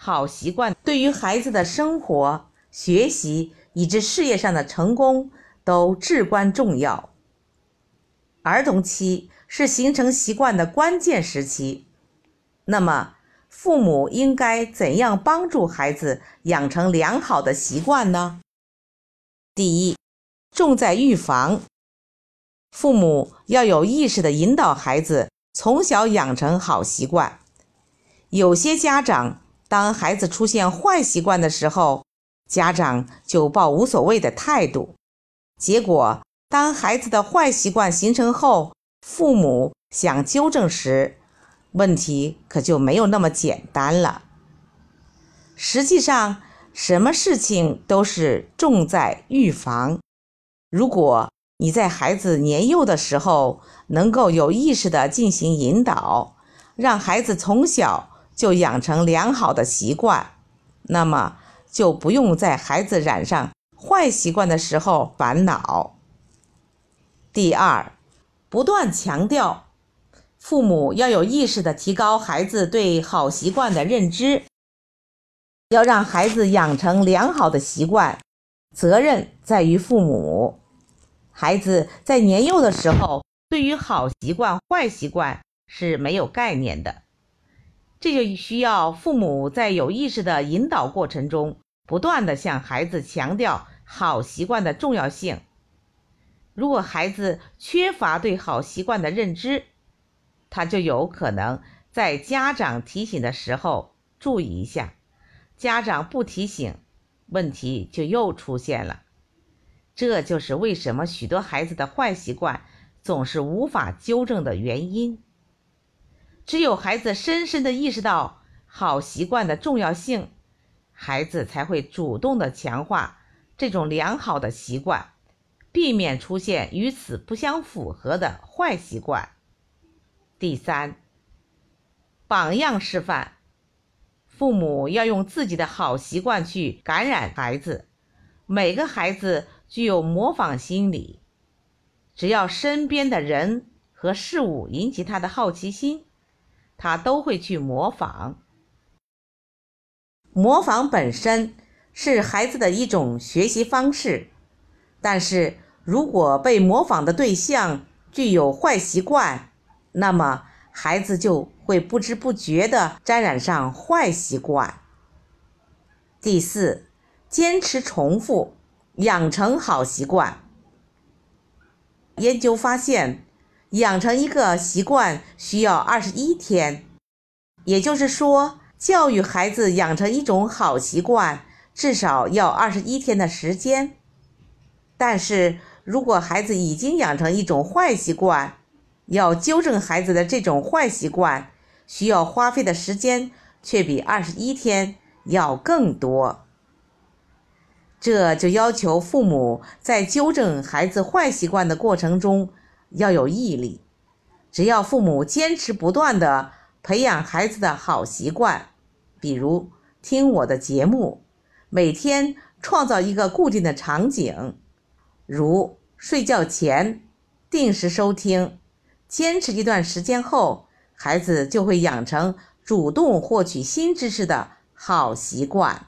好习惯对于孩子的生活、学习以至事业上的成功都至关重要。儿童期是形成习惯的关键时期，那么父母应该怎样帮助孩子养成良好的习惯呢？第一，重在预防。父母要有意识地引导孩子从小养成好习惯。有些家长，当孩子出现坏习惯的时候，家长就抱无所谓的态度。结果，当孩子的坏习惯形成后，父母想纠正时，问题可就没有那么简单了。实际上，什么事情都是重在预防。如果你在孩子年幼的时候能够有意识地进行引导，让孩子从小就养成良好的习惯，那么就不用在孩子染上坏习惯的时候烦恼。第二，不断强调，父母要有意识地提高孩子对好习惯的认知，要让孩子养成良好的习惯，责任在于父母。孩子在年幼的时候，对于好习惯、坏习惯是没有概念的，这就需要父母在有意识的引导过程中，不断的向孩子强调好习惯的重要性。如果孩子缺乏对好习惯的认知，他就有可能在家长提醒的时候注意一下，家长不提醒，问题就又出现了。这就是为什么许多孩子的坏习惯总是无法纠正的原因。只有孩子深深的意识到好习惯的重要性，孩子才会主动的强化这种良好的习惯，避免出现与此不相符合的坏习惯。第三，榜样示范，父母要用自己的好习惯去感染孩子，每个孩子。具有模仿心理，只要身边的人和事物引起他的好奇心，他都会去模仿。模仿本身是孩子的一种学习方式，但是如果被模仿的对象具有坏习惯，那么孩子就会不知不觉地沾染上坏习惯。第四，坚持重复。养成好习惯。研究发现，养成一个习惯需要二十一天，也就是说，教育孩子养成一种好习惯至少要二十一天的时间。但是如果孩子已经养成一种坏习惯，要纠正孩子的这种坏习惯，需要花费的时间却比二十一天要更多。这就要求父母在纠正孩子坏习惯的过程中要有毅力。只要父母坚持不断的培养孩子的好习惯，比如听我的节目，每天创造一个固定的场景，如睡觉前定时收听，坚持一段时间后，孩子就会养成主动获取新知识的好习惯。